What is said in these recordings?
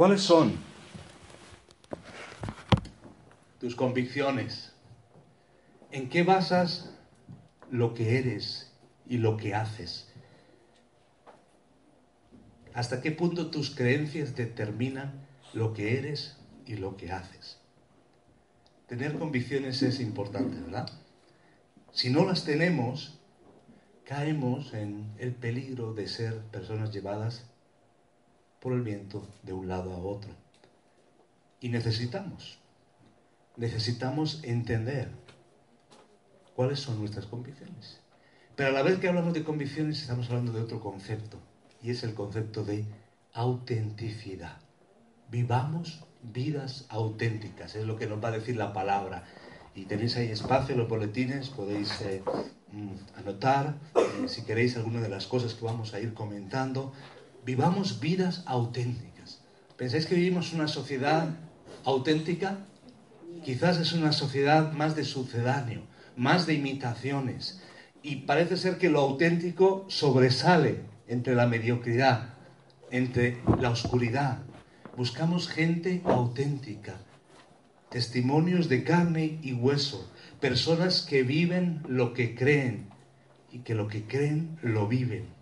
¿Cuáles son tus convicciones? ¿En qué basas lo que eres y lo que haces? ¿Hasta qué punto tus creencias determinan lo que eres y lo que haces? Tener convicciones es importante, ¿verdad? Si no las tenemos, caemos en el peligro de ser personas llevadas por el viento de un lado a otro. Y necesitamos, necesitamos entender cuáles son nuestras convicciones. Pero a la vez que hablamos de convicciones estamos hablando de otro concepto, y es el concepto de autenticidad. Vivamos vidas auténticas, es lo que nos va a decir la palabra. Y tenéis ahí espacio en los boletines, podéis eh, mm, anotar, eh, si queréis, alguna de las cosas que vamos a ir comentando vivamos vidas auténticas. ¿Pensáis que vivimos una sociedad auténtica? Quizás es una sociedad más de sucedáneo, más de imitaciones. Y parece ser que lo auténtico sobresale entre la mediocridad, entre la oscuridad. Buscamos gente auténtica, testimonios de carne y hueso, personas que viven lo que creen y que lo que creen lo viven.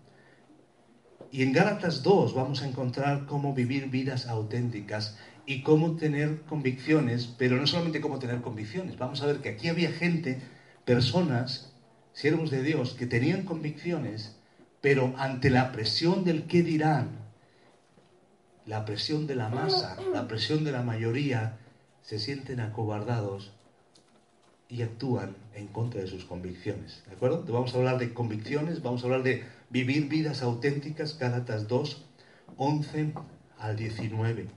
Y en Gálatas 2 vamos a encontrar cómo vivir vidas auténticas y cómo tener convicciones, pero no solamente cómo tener convicciones. Vamos a ver que aquí había gente, personas, siervos de Dios, que tenían convicciones, pero ante la presión del qué dirán, la presión de la masa, la presión de la mayoría, se sienten acobardados y actúan en contra de sus convicciones. ¿De acuerdo? Vamos a hablar de convicciones, vamos a hablar de vivir vidas auténticas, Gálatas 2, 11 al 19.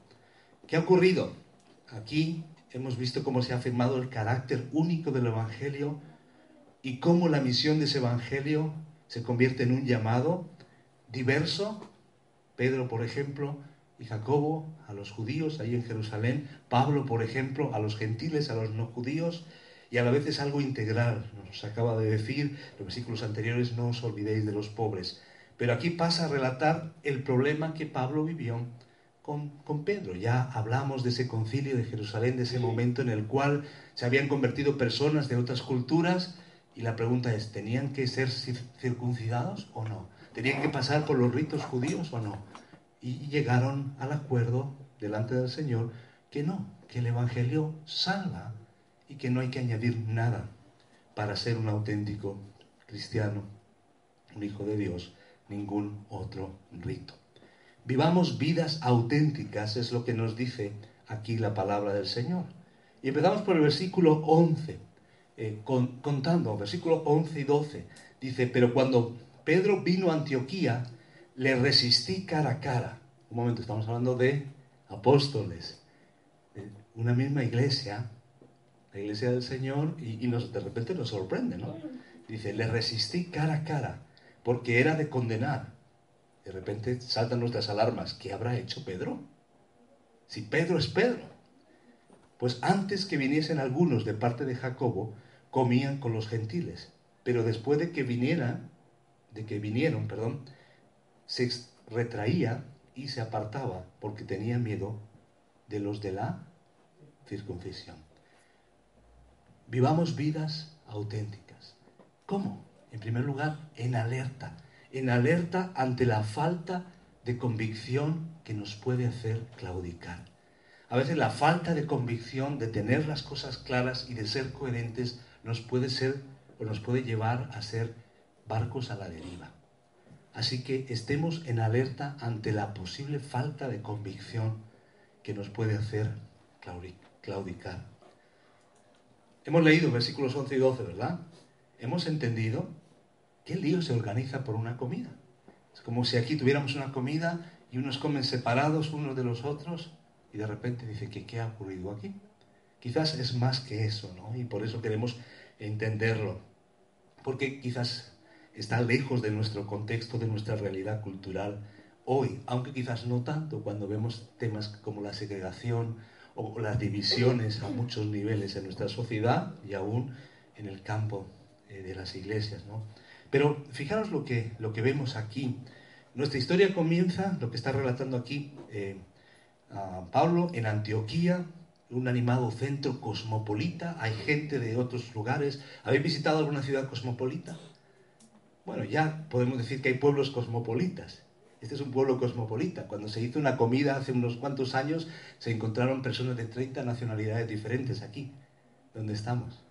¿Qué ha ocurrido? Aquí hemos visto cómo se ha afirmado el carácter único del Evangelio y cómo la misión de ese Evangelio se convierte en un llamado diverso. Pedro, por ejemplo, y Jacobo a los judíos ahí en Jerusalén, Pablo, por ejemplo, a los gentiles, a los no judíos, y a la vez es algo integral. Nos acaba de decir los versículos anteriores, no os olvidéis de los pobres. Pero aquí pasa a relatar el problema que Pablo vivió con, con, Pedro. Ya hablamos de ese concilio de Jerusalén, de ese momento en el cual se habían convertido personas de otras culturas y la pregunta es, ¿tenían que ser circuncidados o no? ¿Tenían que pasar por los ritos judíos o no? Y llegaron al acuerdo delante del Señor que no, que el Evangelio salva y que no hay que añadir nada para ser un auténtico cristiano, un hijo de Dios, ningún otro rito. Vivamos vidas auténticas, es lo que nos dice aquí la palabra del Señor. Y empezamos por el versículo 11, eh, con, contando, versículo 11 y 12. Dice, pero cuando Pedro vino a Antioquía, le resistí cara a cara. Un momento, estamos hablando de apóstoles, de una misma iglesia, la iglesia del Señor y, nos, de repente nos sorprende, ¿no? Dice, le resistí cara a cara porque era de condenar. De repente saltan nuestras alarmas. ¿Qué habrá hecho Pedro? Si Pedro es Pedro. Pues antes que viniesen algunos de parte de Jacobo, comían con los gentiles. Pero después de que vinieran, de que vinieron, perdón, se retraía y se apartaba porque tenía miedo de los de la circuncisión. Vivamos vidas auténticas. ¿Cómo? En primer lugar, en alerta. En alerta ante la falta de convicción que nos puede hacer claudicar. A veces la falta de convicción, de tener las cosas claras y de ser coherentes, nos puede ser o nos puede llevar a ser barcos a la deriva. Así que estemos en alerta ante la posible falta de convicción que nos puede hacer claudicar. Hemos leído versículos 11 y 12, ¿verdad? Hemos entendido qué lío se organiza por una comida. Es como si aquí tuviéramos una comida y unos comen separados unos de los otros y de repente dice que qué ha ocurrido aquí. Quizás es más que eso, ¿no? Y por eso queremos entenderlo. Porque quizás está lejos de nuestro contexto, de nuestra realidad cultural hoy, aunque quizás no tanto cuando vemos temas como la segregación o las divisiones a muchos niveles en nuestra sociedad y aún en el campo eh, de las iglesias, ¿no? Pero fijaros lo que, lo que vemos aquí. Nuestra historia comienza, lo que está relatando aquí eh, Pablo, en Antioquía, un animado centro cosmopolita. Hay gente de otros lugares. ¿Habéis visitado alguna ciudad cosmopolita? Bueno, ya podemos decir que hay pueblos cosmopolitas. Este es un pueblo cosmopolita. Cuando se hizo una comida hace unos cuantos años, se encontraron personas de 30 nacionalidades diferentes aquí, donde estamos.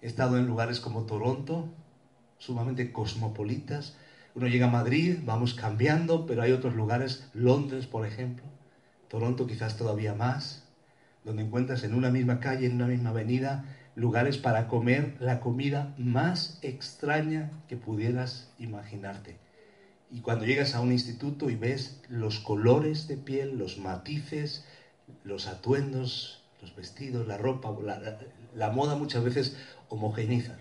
He estado en lugares como Toronto, sumamente cosmopolitas. Uno llega a Madrid, vamos cambiando, pero hay otros lugares, Londres, por ejemplo, Toronto quizás todavía más, donde encuentras en una misma calle, en una misma avenida, lugares para comer la comida más extraña que pudieras imaginarte. Y cuando llegas a un instituto y ves los colores de piel, los matices, los atuendos, los vestidos, la ropa, la, moda muchas veces homogeniza,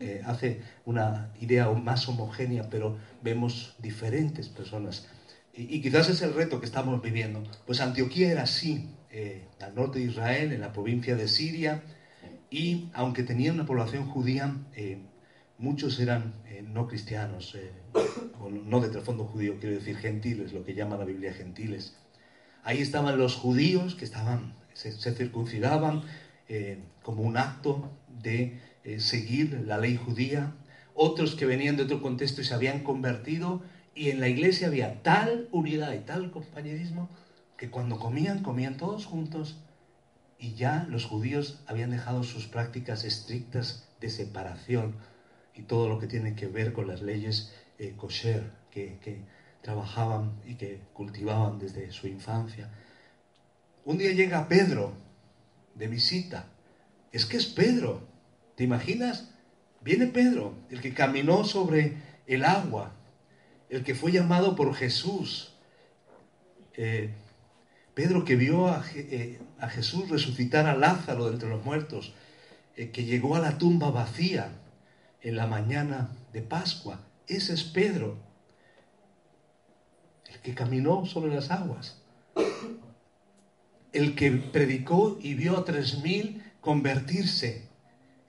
eh, hace una idea más homogénea, pero vemos diferentes personas y, quizás es el reto que estamos viviendo. Pues Antioquía era así, eh, al norte de Israel, en la provincia de Siria, y aunque tenía una población judía, eh, muchos eran no cristianos, no de trasfondo judío, quiero decir gentiles, lo que llama la Biblia gentiles. Ahí estaban los judíos que estaban, se, se circuncidaban como un acto de seguir la ley judía, otros que venían de otro contexto y se habían convertido y en la iglesia había tal unidad y tal compañerismo que cuando comían, comían todos juntos y ya los judíos habían dejado sus prácticas estrictas de separación y todo lo que tiene que ver con las leyes eh, que trabajaban y que cultivaban desde su infancia. Un día llega Pedro de visita. Es que es Pedro. ¿Te imaginas? Viene Pedro, el que caminó sobre el agua, el que fue llamado por Jesús. Eh, Pedro que vio eh, a, Jesús resucitar a Lázaro de entre los muertos, eh, que llegó a la tumba vacía en la mañana de Pascua. Ese es Pedro, el que caminó sobre las aguas, el que predicó y vio a tres mil convertirse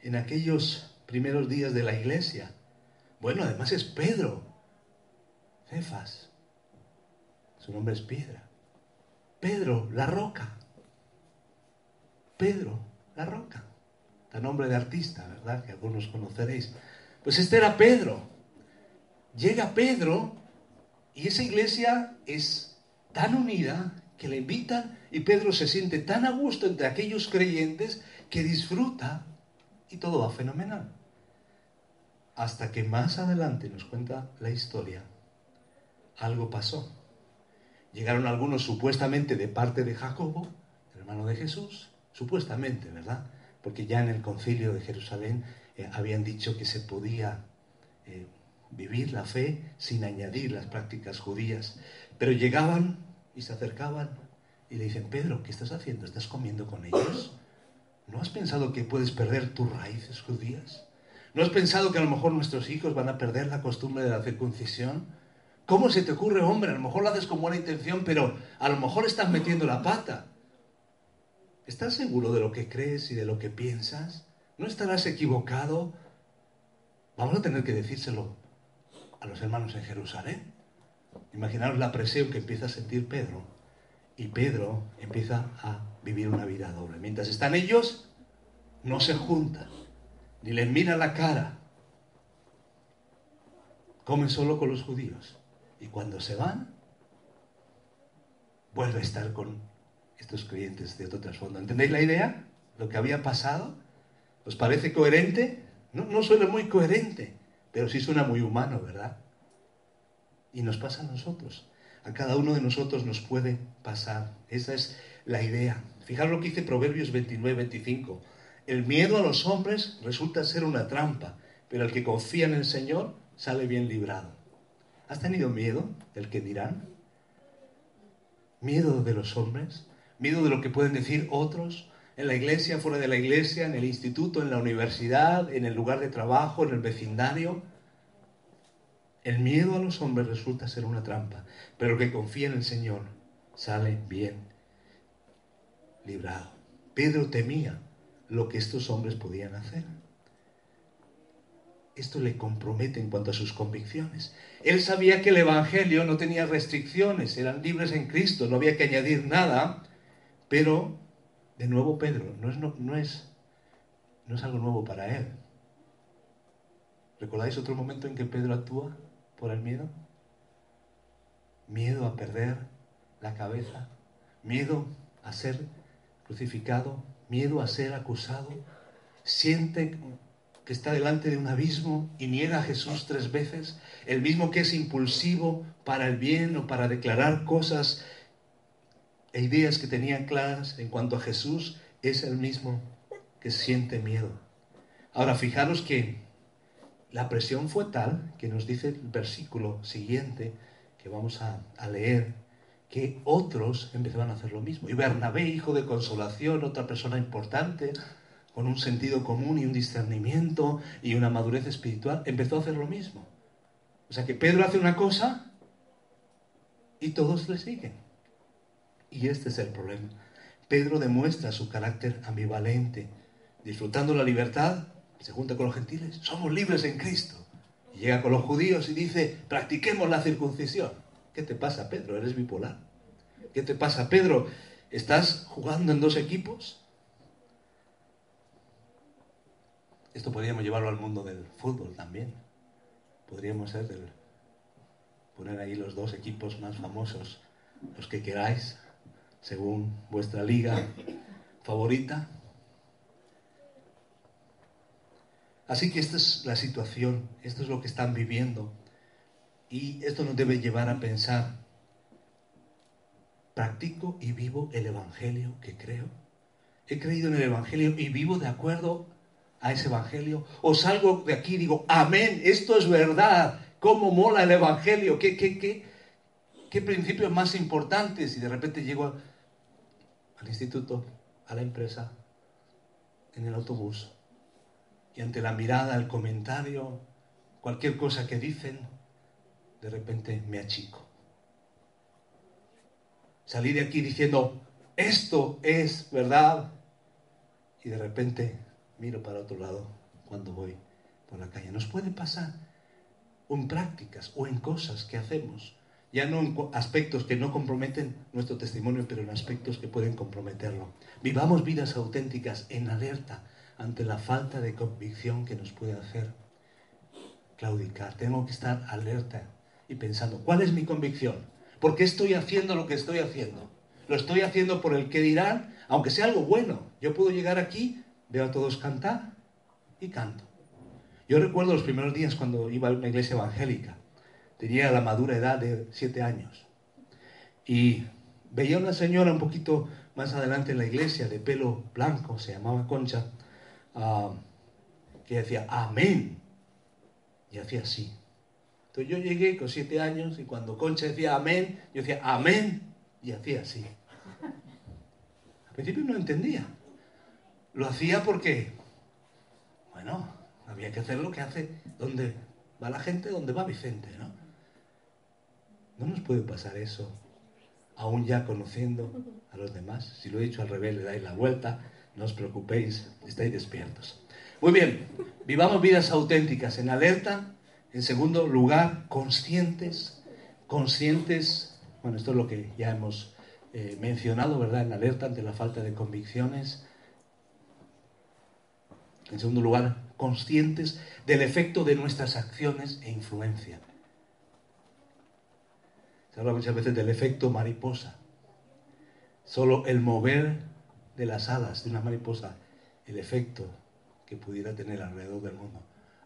en aquellos primeros días de la iglesia. Bueno, además es Pedro, Cefas. Su nombre es piedra. Pedro, la roca. Pedro, la roca. Da nombre de artista, ¿verdad? Que algunos conoceréis. Pues este era Pedro. Llega Pedro y esa iglesia es tan unida que le invitan y Pedro se siente tan a gusto entre aquellos creyentes que disfruta y todo va fenomenal. Hasta que más adelante nos cuenta la historia algo pasó. Llegaron algunos supuestamente de parte de Jacobo, hermano de Jesús, supuestamente, ¿verdad? Porque ya en el concilio de Jerusalén eh, habían dicho que se podía eh, vivir la fe sin añadir las prácticas judías. Pero llegaban y se acercaban y le dicen, Pedro, ¿qué estás haciendo? ¿Estás comiendo con ellos? ¿No has pensado que puedes perder tus raíces judías? ¿No has pensado que a lo mejor nuestros hijos van a perder la costumbre de la circuncisión? ¿Cómo se te ocurre, hombre? A lo mejor lo haces con buena intención, pero a lo mejor estás metiendo la pata. ¿Estás seguro de lo que crees y de lo que piensas? ¿No estarás equivocado? Vamos a tener que decírselo a los hermanos en Jerusalén. Imaginaros la presión que empieza a sentir Pedro. Y Pedro empieza a vivir una vida doble. Mientras están ellos, no se juntan, ni les miran la cara. Comen solo con los judíos. Y cuando se van, vuelve a estar con estos creyentes de otro trasfondo. ¿Entendéis la idea? Lo que había pasado. ¿Os parece coherente? No, no suena muy coherente, pero sí suena muy humano, ¿verdad? Y nos pasa a nosotros. A cada uno de nosotros nos puede pasar. Esa es la idea. Fijaros lo que dice Proverbios 29, 25. El miedo a los hombres resulta ser una trampa, pero el que confía en el Señor sale bien librado. ¿Has tenido miedo del que dirán? ¿Miedo de los hombres? ¿Miedo de lo que pueden decir otros? En la iglesia, fuera de la iglesia, en el instituto, en la universidad, en el lugar de trabajo, en el vecindario. El miedo a los hombres resulta ser una trampa, pero el que confía en el Señor sale bien librado. Pedro temía lo que estos hombres podían hacer. Esto le compromete en cuanto a sus convicciones. Él sabía que el Evangelio no tenía restricciones, eran libres en Cristo, no había que añadir nada, pero, de nuevo Pedro, no es, no, es, no es algo nuevo para él. ¿Recordáis otro momento en que Pedro actúa por el miedo? Miedo a perder la cabeza, miedo a ser crucificado, miedo a ser acusado, siente que está delante de un abismo y niega a Jesús tres veces, el mismo que es impulsivo para el bien o para declarar cosas e ideas que tenían claras en cuanto a Jesús, es el mismo que siente miedo. Ahora, fijaros que la presión fue tal que nos dice el versículo siguiente que vamos a, a leer, que otros empezaban a hacer lo mismo. Y Bernabé, hijo de consolación, otra persona importante, con un sentido común y un discernimiento y una madurez espiritual, empezó a hacer lo mismo. O sea que Pedro hace una cosa y todos le siguen. Y este es el problema. Pedro demuestra su carácter ambivalente, disfrutando la libertad, se junta con los gentiles, somos libres en Cristo. Llega con los judíos y dice, practiquemos la circuncisión. ¿Qué te pasa, Pedro? ¿Eres bipolar? ¿Qué te pasa, Pedro? ¿Estás jugando en dos equipos? Esto podríamos llevarlo al mundo del fútbol también. Podríamos ser poner ahí los dos equipos más famosos, los que queráis, según vuestra liga favorita. Así que esta es la situación, esto es lo que están viviendo. Y esto nos debe llevar a pensar, ¿practico y vivo el Evangelio que creo? He creído en el Evangelio y vivo de acuerdo a ese Evangelio? ¿O salgo de aquí y digo, amén, esto es verdad? ¿Cómo mola el Evangelio? ¿Qué, qué, qué, qué principios más importantes? Y de repente llego al instituto, a la empresa, en el autobús, y ante la mirada, el comentario, cualquier cosa que dicen, de repente me achico. Salí de aquí diciendo, esto es verdad, y de repente miro para otro lado cuando voy por la calle. Nos puede pasar en prácticas o en cosas que hacemos, ya no en aspectos que no comprometen nuestro testimonio, pero en aspectos que pueden comprometerlo. Vivamos vidas auténticas en alerta ante la falta de convicción que nos puede hacer claudicar. Tengo que estar alerta y pensando, ¿cuál es mi convicción? ¿Por qué estoy haciendo lo que estoy haciendo? Lo estoy haciendo por el que dirán, aunque sea algo bueno. Yo puedo llegar aquí veo a todos cantar y canto. Yo recuerdo los primeros días cuando iba a una iglesia evangélica. Tenía la madura edad de siete años. Y veía una señora un poquito más adelante en la iglesia, de pelo blanco, se llamaba Concha, ah, que decía, amén. Y hacía así. Entonces yo llegué con siete años y cuando Concha decía amén, yo decía amén y hacía así. Al principio no entendía. Lo hacía porque, bueno, había que hacer lo que hace donde va la gente, donde va Vicente, ¿no? No nos puede pasar eso, aún ya conociendo a los demás. Si lo he dicho al revés, le dais la vuelta, no os preocupéis, estáis despiertos. Muy bien, vivamos vidas auténticas, en alerta, en segundo lugar, conscientes, conscientes, bueno, esto es lo que ya hemos eh, mencionado, ¿verdad? En alerta ante la falta de convicciones, en segundo lugar, conscientes del efecto de nuestras acciones e influencia. Se habla muchas veces del efecto mariposa. Solo el mover de las alas de una mariposa, el efecto que pudiera tener alrededor del mundo.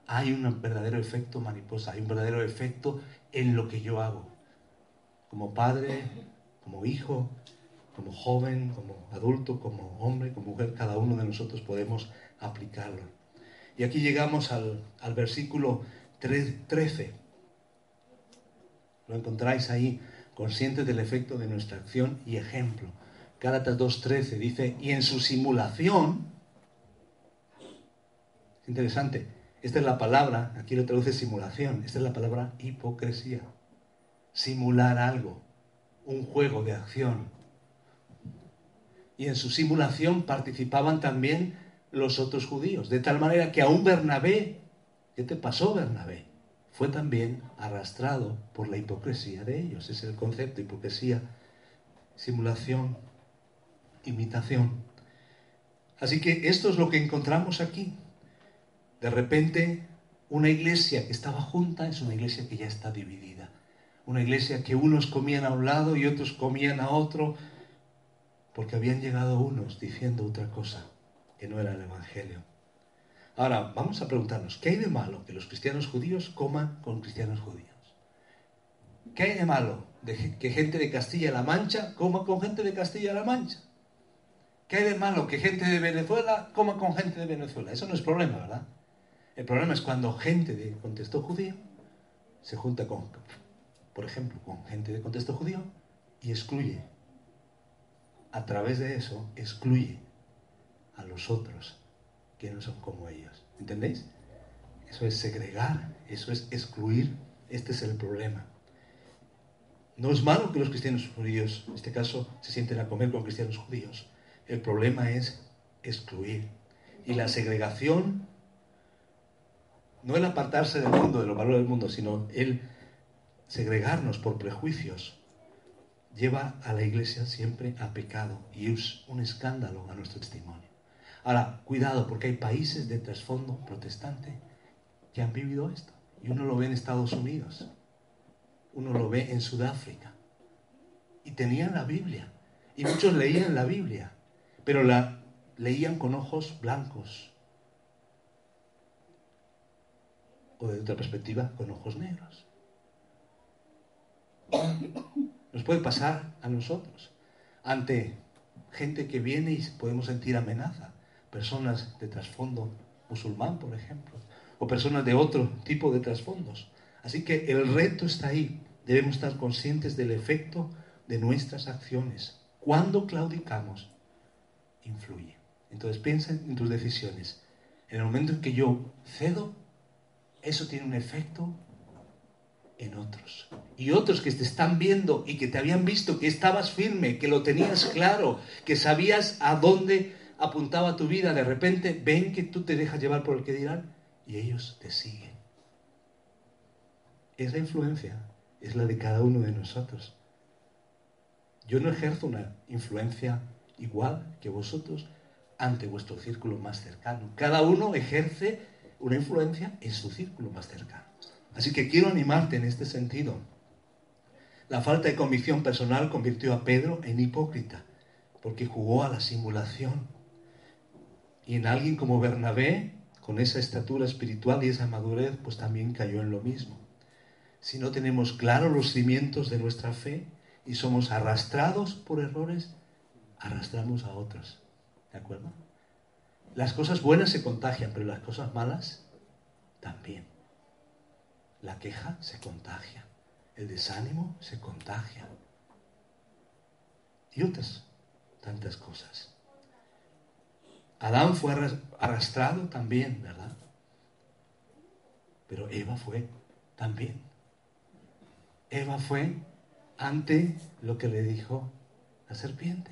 Hay un verdadero efecto mariposa, hay un verdadero efecto en lo que yo hago. Como padre, como hijo, como joven, como adulto, como hombre, como mujer, cada uno de nosotros podemos aplicarlo. Y aquí llegamos al, versículo 13. Lo encontráis ahí, conscientes del efecto de nuestra acción y ejemplo. Gálatas 2.13 dice, y en su simulación, es interesante, esta es la palabra, aquí lo traduce simulación, esta es la palabra hipocresía. Simular algo, un juego de acción. Y en su simulación participaban también los otros judíos, de tal manera que aún Bernabé, ¿qué te pasó Bernabé? Fue también arrastrado por la hipocresía de ellos. Ese es el concepto, hipocresía, simulación, imitación. Así que esto es lo que encontramos aquí. De repente, una iglesia que estaba junta es una iglesia que ya está dividida. Una iglesia que unos comían a un lado y otros comían a otro, porque habían llegado unos diciendo otra cosa que no era el Evangelio. Ahora, vamos a preguntarnos, ¿qué hay de malo que los cristianos judíos coman con cristianos judíos? ¿Qué hay de malo que gente de Castilla-La Mancha coma con gente de Castilla-La Mancha? ¿Qué hay de malo que gente de Venezuela coma con gente de Venezuela? Eso no es problema, ¿verdad? El problema es cuando gente de contexto judío se junta con, por ejemplo, con gente de contexto judío y excluye. A través de eso, excluye a los otros que no son como ellos. ¿Entendéis? Eso es segregar, eso es excluir. Este es el problema. No es malo que los cristianos judíos, en este caso, se sienten a comer con cristianos judíos. El problema es excluir. Y la segregación no el apartarse del mundo, de los valores del mundo, sino el segregarnos por prejuicios, lleva a la iglesia siempre a pecado y es un escándalo a nuestro testimonio. Ahora, cuidado, porque hay países de trasfondo protestante que han vivido esto. Y uno lo ve en Estados Unidos, uno lo ve en Sudáfrica. Y tenían la Biblia. Y muchos leían la Biblia, pero la leían con ojos blancos, o de otra perspectiva con ojos negros. Nos puede pasar a nosotros ante gente que viene y podemos sentir amenaza, personas de trasfondo musulmán, por ejemplo, o personas de otro tipo de trasfondos. Así que el reto está ahí. Debemos estar conscientes del efecto de nuestras acciones. Cuando claudicamos, influye. Entonces piensa en tus decisiones. En el momento en que yo cedo, eso tiene un efecto en otros. Y otros que te están viendo y que te habían visto que estabas firme, que lo tenías claro, que sabías a dónde apuntaba tu vida, de repente ven que tú te dejas llevar por el que dirán y ellos te siguen. Esa influencia es la de cada uno de nosotros. Yo no ejerzo una influencia igual que vosotros ante vuestro círculo más cercano. Cada uno ejerce una influencia en su círculo más cercano. Así que quiero animarte en este sentido. La falta de convicción personal convirtió a Pedro en hipócrita, porque jugó a la simulación. Y en alguien como Bernabé, con esa estatura espiritual y esa madurez, pues también cayó en lo mismo. Si no tenemos claros los cimientos de nuestra fe y somos arrastrados por errores, arrastramos a otros. ¿De acuerdo? Las cosas buenas se contagian, pero las cosas malas también. La queja se contagia, el desánimo se contagia. Y otras tantas cosas. Adán fue arrastrado también, ¿verdad? Pero Eva fue también. Eva fue ante lo que le dijo la serpiente.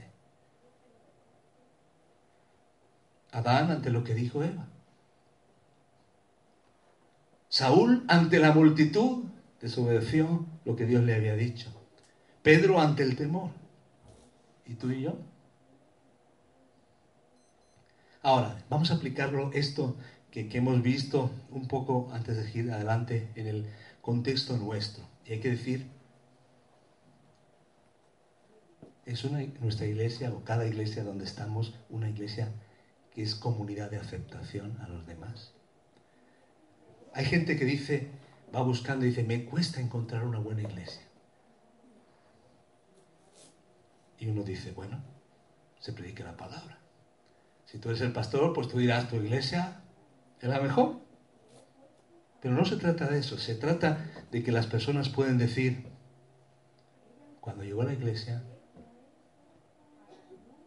Adán ante lo que dijo Eva. Saúl ante la multitud desobedeció lo que Dios le había dicho. Pedro ante el temor. ¿Y tú y yo? Ahora, vamos a aplicarlo esto que, hemos visto un poco antes de ir adelante en el contexto nuestro. Y hay que decir, es una, nuestra iglesia o cada iglesia donde estamos una iglesia que es comunidad de aceptación a los demás. Hay gente que dice, va buscando y dice, me cuesta encontrar una buena iglesia. Y uno dice, bueno, se predique la palabra. Si tú eres el pastor, pues tú dirás, tu iglesia es la mejor. Pero no se trata de eso, se trata de que las personas pueden decir, cuando llego a la iglesia,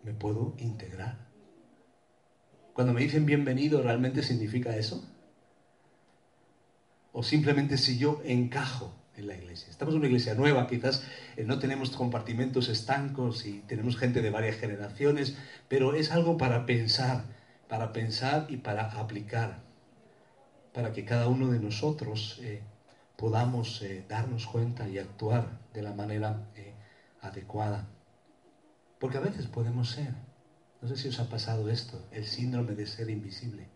me puedo integrar. Cuando me dicen bienvenido, ¿realmente significa eso? O simplemente si yo encajo en la iglesia. Estamos en una iglesia nueva, quizás eh, no tenemos compartimentos estancos y tenemos gente de varias generaciones, pero es algo para pensar, para pensar y para aplicar, para que cada uno de nosotros eh, podamos eh, darnos cuenta y actuar de la manera adecuada. Porque a veces podemos ser, no sé si os ha pasado esto, el síndrome de ser invisible.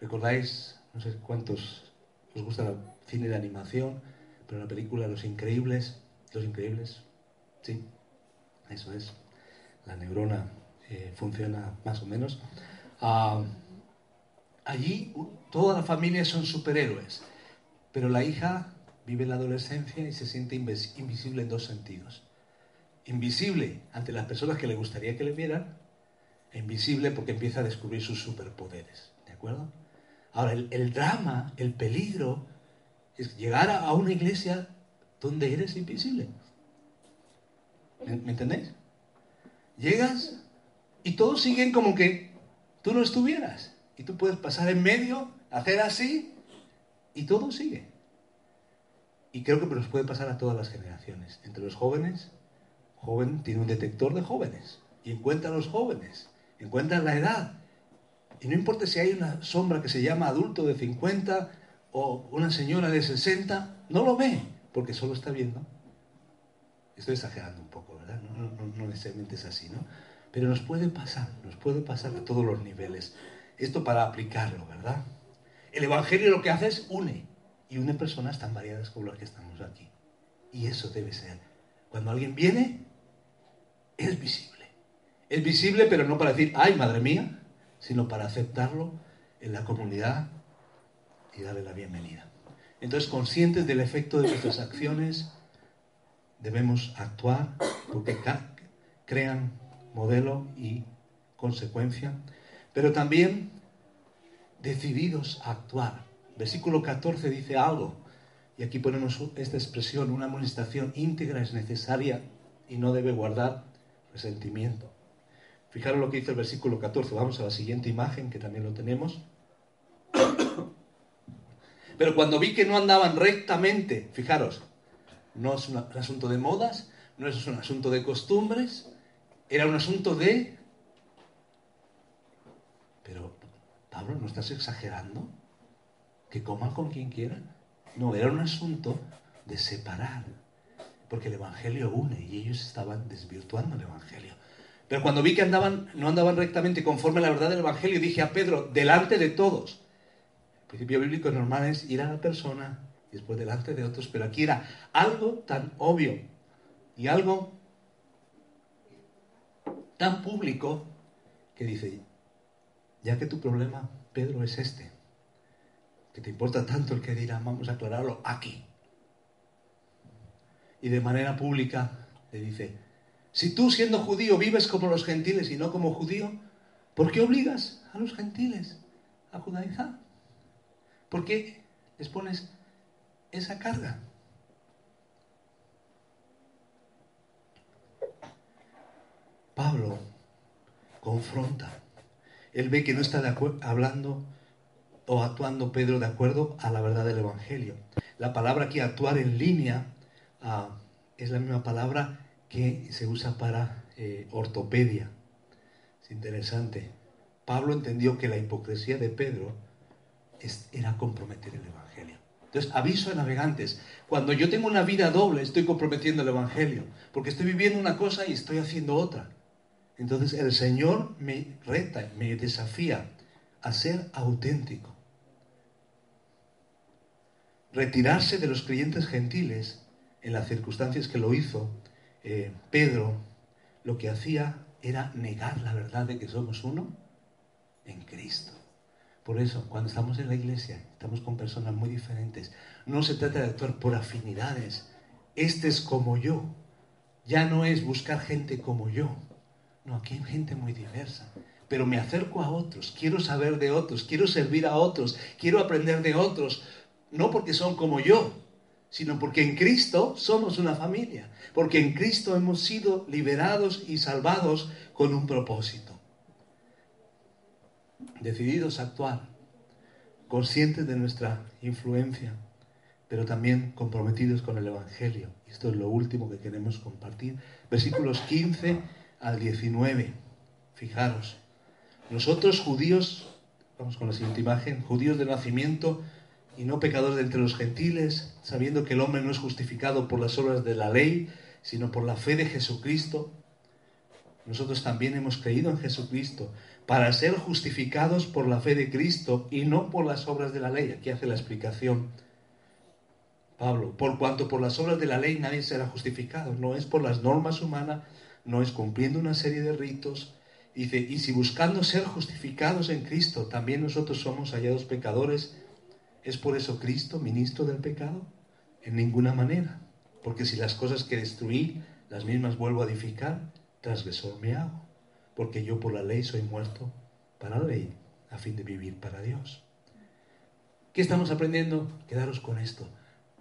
¿Recordáis, no sé cuántos os gusta el cine de animación, pero la película Los Increíbles, Los Increíbles, sí, eso es, la neurona eh, funciona más o menos. Ah, allí toda la familia son superhéroes, pero la hija vive la adolescencia y se siente invisible en dos sentidos. Invisible ante las personas que le gustaría que le vieran, e invisible porque empieza a descubrir sus superpoderes. ¿De acuerdo? Ahora, el, drama, el peligro, es llegar a, una iglesia donde eres invisible. ¿Me, ¿Me entendéis? Llegas y todos siguen como que tú no estuvieras. Y tú puedes pasar en medio, hacer así, y todo sigue. Y creo que nos puede pasar a todas las generaciones. Entre los jóvenes, joven tiene un detector de jóvenes y encuentra a los jóvenes, encuentra la edad. Y no importa si hay una sombra que se llama adulto de 50 o una señora de 60, no lo ve, porque solo está viendo. Estoy exagerando un poco, ¿verdad? No, no necesariamente es así, ¿no? Pero nos puede pasar, nos puede pasar a todos los niveles. Esto para aplicarlo, ¿verdad? El Evangelio lo que hace es une, y une personas tan variadas como las que estamos aquí. Y eso debe ser. Cuando alguien viene, es visible. Es visible, pero no para decir, ay, madre mía, sino para aceptarlo en la comunidad y darle la bienvenida. Entonces, conscientes del efecto de nuestras acciones, debemos actuar porque crean modelo y consecuencia, pero también decididos a actuar. Versículo 14 dice algo, y aquí ponemos esta expresión, una amonestación íntegra es necesaria y no debe guardar resentimiento. Fijaros lo que dice el versículo 14. Vamos a la siguiente imagen, que también lo tenemos. Pero cuando vi que no andaban rectamente, fijaros, no es un asunto de modas, no es un asunto de costumbres, era un asunto de... Pero, Pablo, ¿no estás exagerando? Que coman con quien quieran. No, era un asunto de separar, porque el Evangelio une y ellos estaban desvirtuando el Evangelio. Pero cuando vi que andaban, no andaban rectamente conforme a la verdad del Evangelio, dije a Pedro, delante de todos. Principio bíblico normal es ir a la persona y después delante de otros, pero aquí era algo tan obvio y algo tan público que dice, ya que tu problema, Pedro, es este, que te importa tanto el que dirá, vamos a aclararlo aquí. Y de manera pública le dice, si tú siendo judío vives como los gentiles y no como judío, ¿por qué obligas a los gentiles a judaizar? ¿Por qué les pones esa carga? Pablo confronta. Él ve que no está hablando o actuando Pedro de acuerdo a la verdad del Evangelio. La palabra aquí, actuar en línea, ah, es la misma palabra que se usa para eh, ortopedia. Es interesante. Pablo entendió que la hipocresía de Pedro era comprometer el Evangelio. Entonces, aviso a navegantes, cuando yo tengo una vida doble, estoy comprometiendo el Evangelio, porque estoy viviendo una cosa y estoy haciendo otra. Entonces, el Señor me reta, me desafía a ser auténtico. Retirarse de los creyentes gentiles en las circunstancias que lo hizo eh, Pedro lo que hacía era negar la verdad de que somos uno en Cristo. Por eso, cuando estamos en la iglesia, estamos con personas muy diferentes. No se trata de actuar por afinidades. Este es como yo. Ya no es buscar gente como yo. No, aquí hay gente muy diversa. Pero me acerco a otros, quiero saber de otros, quiero servir a otros, quiero aprender de otros. No porque son como yo, sino porque en Cristo somos una familia, porque en Cristo hemos sido liberados y salvados con un propósito. Decididos a actuar, conscientes de nuestra influencia, pero también comprometidos con el Evangelio. Esto es lo último que queremos compartir. Versículos 15 al 19. Fijaros, nosotros judíos, vamos con la siguiente imagen, judíos de nacimiento, y no pecadores de entre los gentiles, sabiendo que el hombre no es justificado por las obras de la ley, sino por la fe de Jesucristo. Nosotros también hemos creído en Jesucristo para ser justificados por la fe de Cristo y no por las obras de la ley. Aquí hace la explicación Pablo, por cuanto por las obras de la ley nadie será justificado, no es por las normas humanas, no es cumpliendo una serie de ritos. Dice, y si buscando ser justificados en Cristo, también nosotros somos hallados pecadores, ¿Es por eso Cristo ministro del pecado? En ninguna manera. Porque si las cosas que destruí, las mismas vuelvo a edificar, transgresor me hago. Porque yo por la ley soy muerto para la ley, a fin de vivir para Dios. ¿Qué estamos aprendiendo? Quedaros con esto.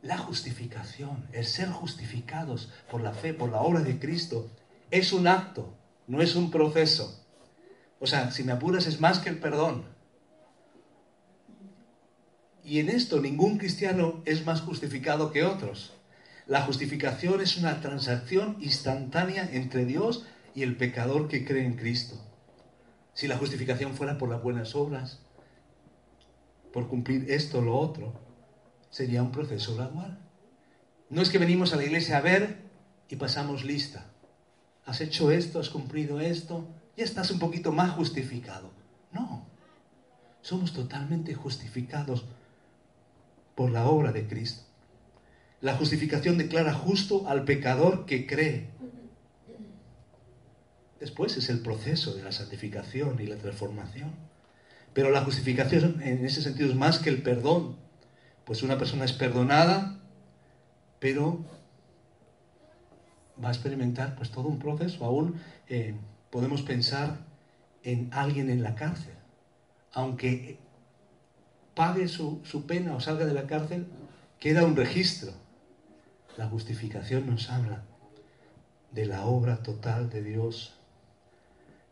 La justificación, el ser justificados por la fe, por la obra de Cristo, es un acto, no es un proceso. O sea, si me apuras es más que el perdón. Y en esto ningún cristiano es más justificado que otros. La justificación es una transacción instantánea entre Dios el pecador que cree en Cristo. Si la justificación fuera por las buenas obras, por cumplir esto o lo otro, sería un proceso gradual. No es que venimos a la iglesia a ver y pasamos lista. Has hecho esto, has cumplido esto, ya estás un poquito más justificado. No, somos totalmente justificados por la obra de Cristo. La justificación declara justo al pecador que cree. Después es el proceso de la santificación y la transformación. Pero la justificación en ese sentido es más que el perdón. Pues una persona es perdonada, pero va a experimentar pues todo un proceso. Aún eh, podemos pensar en alguien en la cárcel. Aunque pague su, pena o salga de la cárcel, queda un registro. La justificación nos habla de la obra total de Dios.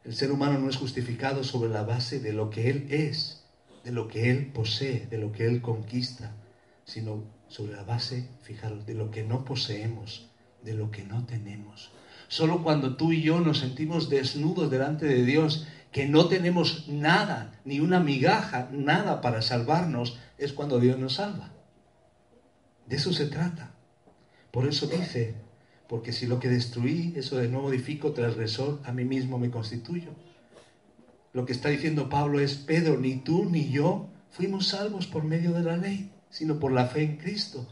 El ser humano no es justificado sobre la base de lo que Él es, de lo que Él posee, de lo que Él conquista, sino sobre la base, fijaros, de lo que no poseemos, de lo que no tenemos. Solo cuando tú y yo nos sentimos desnudos delante de Dios que no tenemos nada, ni una migaja, nada para salvarnos, es cuando Dios nos salva. De eso se trata. Por eso dice, porque si lo que destruí, eso de no modifico, transgresor, a mí mismo me constituyo. Lo que está diciendo Pablo es, Pedro, ni tú ni yo fuimos salvos por medio de la ley, sino por la fe en Cristo.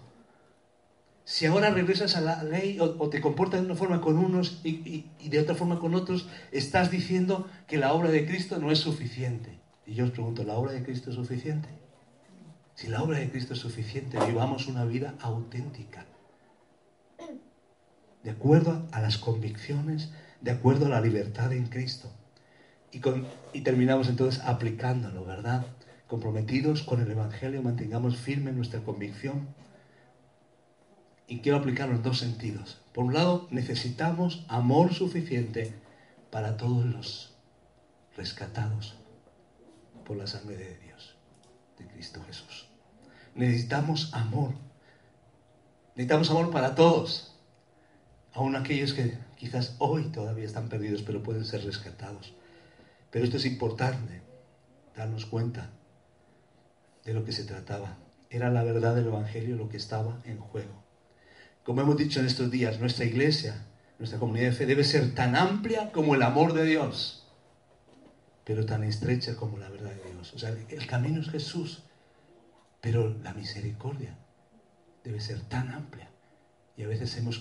Si ahora regresas a la ley o, te comportas de una forma con unos y, de otra forma con otros, estás diciendo que la obra de Cristo no es suficiente. Y yo os pregunto, ¿la obra de Cristo es suficiente? Si la obra de Cristo es suficiente, vivamos una vida auténtica, de acuerdo a las convicciones, de acuerdo a la libertad en Cristo. Y, terminamos entonces aplicándolo, ¿verdad? Comprometidos con el Evangelio, mantengamos firme nuestra convicción y quiero aplicarlo en dos sentidos. Por un lado, necesitamos amor suficiente para todos los rescatados por la sangre de Dios, de Cristo Jesús. Necesitamos amor. Necesitamos amor para todos, aun aquellos que quizás hoy todavía están perdidos, pero pueden ser rescatados. Pero esto es importante, darnos cuenta de lo que se trataba. Era la verdad del Evangelio lo que estaba en juego. Como hemos dicho en estos días, nuestra iglesia, nuestra comunidad de fe debe ser tan amplia como el amor de Dios, pero tan estrecha como la verdad de Dios. O sea, el camino es Jesús, pero la misericordia debe ser tan amplia. Y a veces hemos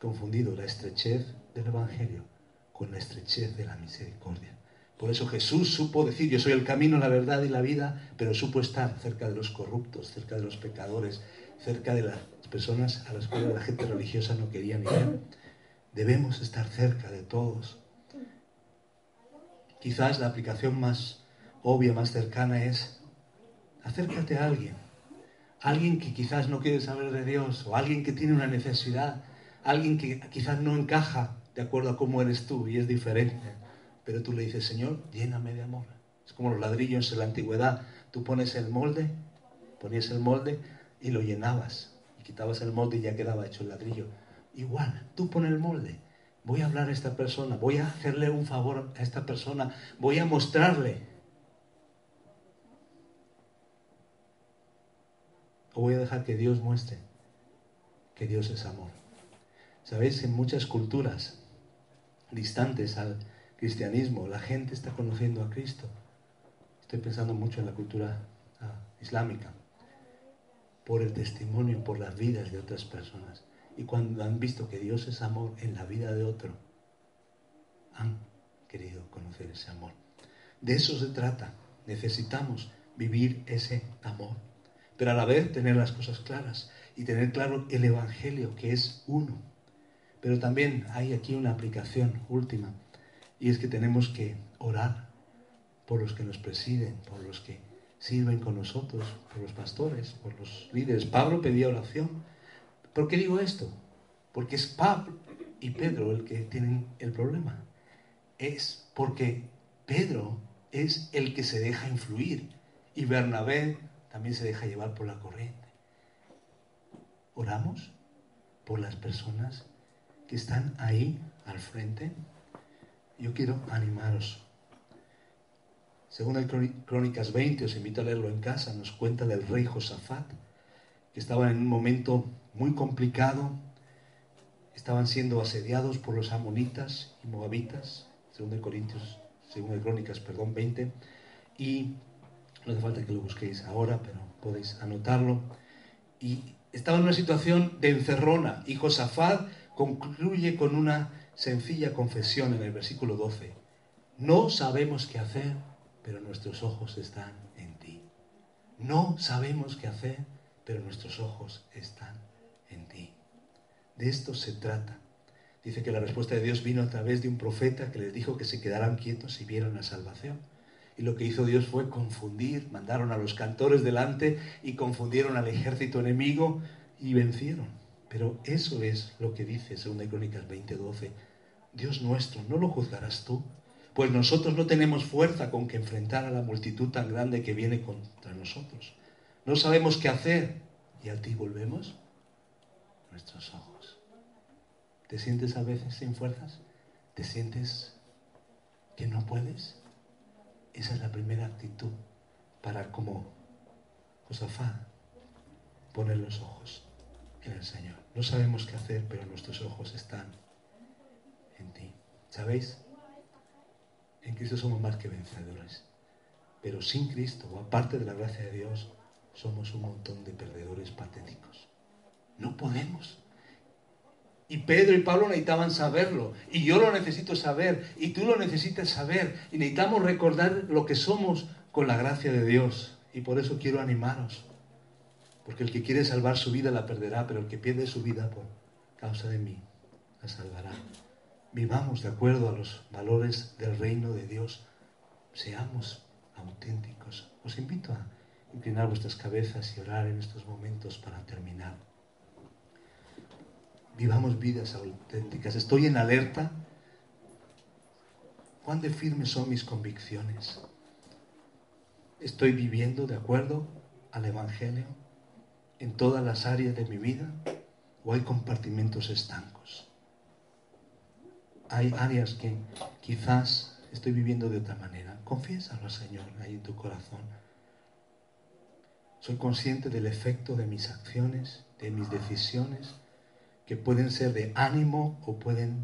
confundido la estrechez del Evangelio con la estrechez de la misericordia. Por eso Jesús supo decir, yo soy el camino, la verdad y la vida, pero supo estar cerca de los corruptos, cerca de los pecadores, cerca de las personas a las cuales la gente religiosa no quería ni. Debemos estar cerca de todos. Quizás la aplicación más obvia, más cercana es acércate a alguien, alguien que quizás no quiere saber de Dios, o alguien que tiene una necesidad, alguien que quizás no encaja de acuerdo a cómo eres tú y es diferente, pero tú le dices, Señor, lléname de amor. Es como los ladrillos en la antigüedad. Tú pones el molde, ponías el molde y lo llenabas. Y quitabas el molde y ya quedaba hecho el ladrillo. Igual, tú pones el molde. Voy a hablar a esta persona, voy a hacerle un favor a esta persona, voy a mostrarle. O voy a dejar que Dios muestre que Dios es amor. Sabéis, en muchas culturas distantes al cristianismo, la gente está conociendo a Cristo. Estoy pensando mucho en la cultura ah, islámica, por el testimonio, por las vidas de otras personas. Y cuando han visto que Dios es amor en la vida de otro, han querido conocer ese amor. De eso se trata. Necesitamos vivir ese amor. Pero a la vez tener las cosas claras y tener claro el Evangelio, que es uno. Pero también hay aquí una aplicación última, y es que tenemos que orar por los que nos presiden, por los que sirven con nosotros, por los pastores, por los líderes. Pablo pedía oración ¿Por qué digo esto? Porque es Pablo y Pedro el que tienen el problema. Es porque Pedro es el que se deja influir y Bernabé también se deja llevar por la corriente. Oramos por las personas que están ahí al frente. Yo quiero animaros. Según el Crónicas 20, os invito a leerlo en casa, nos cuenta del rey Josafat, que estaba en un momento muy complicado. Estaban siendo asediados por los amonitas y moabitas, según de Corintios, según de Crónicas, perdón, 20. Y no hace falta que lo busquéis ahora, pero podéis anotarlo. Y estaba en una situación de encerrona. Y Josafat concluye con una sencilla confesión en el versículo 12. No sabemos qué hacer, pero nuestros ojos están en ti. No sabemos qué hacer, pero nuestros ojos están en ti. De esto se trata. Dice que la respuesta de Dios vino a través de un profeta que les dijo que se quedaran quietos y vieron la salvación. Y lo que hizo Dios fue confundir, mandaron a los cantores delante y confundieron al ejército enemigo y vencieron. Pero eso es lo que dice 2 Crónicas 20:12. Dios nuestro, ¿no lo juzgarás tú? Pues nosotros no tenemos fuerza con que enfrentar a la multitud tan grande que viene contra nosotros. No sabemos qué hacer y a ti volvemos nuestros ojos. ¿Te sientes a veces sin fuerzas? ¿Te sientes que no puedes? Esa es la primera actitud para como Josafá poner los ojos en el Señor. No sabemos qué hacer, pero nuestros ojos están en ti. ¿Sabéis? En Cristo somos más que vencedores. Pero sin Cristo, o aparte de la gracia de Dios, somos un montón de perdedores patéticos. No podemos. Y Pedro y Pablo necesitaban saberlo. Y yo lo necesito saber. Y tú lo necesitas saber. Y necesitamos recordar lo que somos con la gracia de Dios. Y por eso quiero animaros. Porque el que quiere salvar su vida la perderá, pero el que pierde su vida por causa de mí la salvará. Vivamos de acuerdo a los valores del reino de Dios. Seamos auténticos. Os invito a inclinar vuestras cabezas y orar en estos momentos para terminar vivamos vidas auténticas. Estoy en alerta. ¿Cuán de firmes son mis convicciones? ¿Estoy viviendo de acuerdo al Evangelio en todas las áreas de mi vida? ¿O hay compartimentos estancos? Hay áreas que quizás estoy viviendo de otra manera. Confiésalo, Señor, ahí en tu corazón. Soy consciente del efecto de mis acciones, de mis decisiones que pueden ser de ánimo o pueden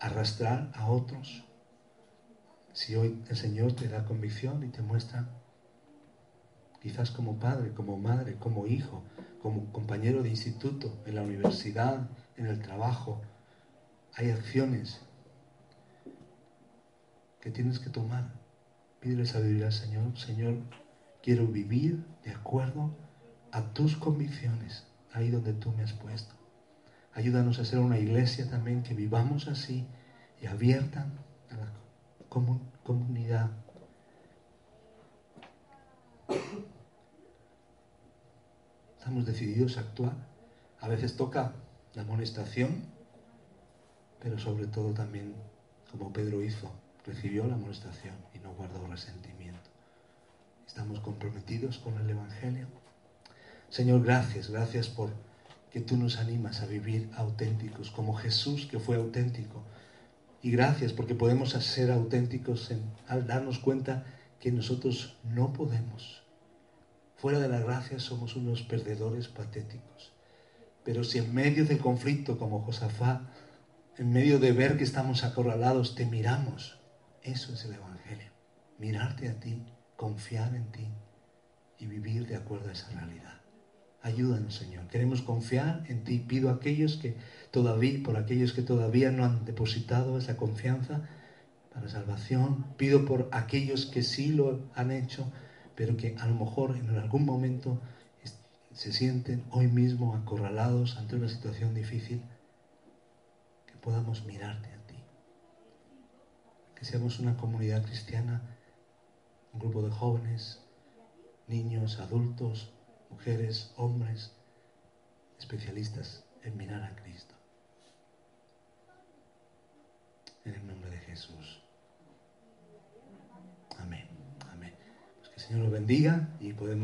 arrastrar a otros. Si hoy el Señor te da convicción y te muestra, quizás como padre, como madre, como hijo, como compañero de instituto, en la universidad, en el trabajo, hay acciones que tienes que tomar. Pídele sabiduría al Señor. Señor, quiero vivir de acuerdo a tus convicciones, ahí donde tú me has puesto. Ayúdanos a ser una iglesia también que vivamos así y abierta a la comunidad. Estamos decididos a actuar. A veces toca la amonestación, pero sobre todo también, como Pedro hizo, recibió la amonestación y no guardó resentimiento. Estamos comprometidos con el Evangelio. Señor, gracias, gracias por que tú nos animas a vivir auténticos, como Jesús que fue auténtico. Y gracias porque podemos ser auténticos al darnos cuenta que nosotros no podemos. Fuera de la gracia somos unos perdedores patéticos. Pero si en medio del conflicto, como Josafá, en medio de ver que estamos acorralados, te miramos, eso es el Evangelio. Mirarte a ti, confiar en ti y vivir de acuerdo a esa realidad. Ayúdanos, Señor. Queremos confiar en ti. Pido a aquellos que todavía, por aquellos que todavía no han depositado esa confianza para salvación. Pido por aquellos que sí lo han hecho, pero que a lo mejor en algún momento se sienten hoy mismo acorralados ante una situación difícil. Que podamos mirarte a ti. Que seamos una comunidad cristiana, un grupo de jóvenes, niños, adultos, mujeres, hombres, especialistas en mirar a Cristo. En el nombre de Jesús. Amén. Amén. Pues que el Señor lo bendiga y podemos...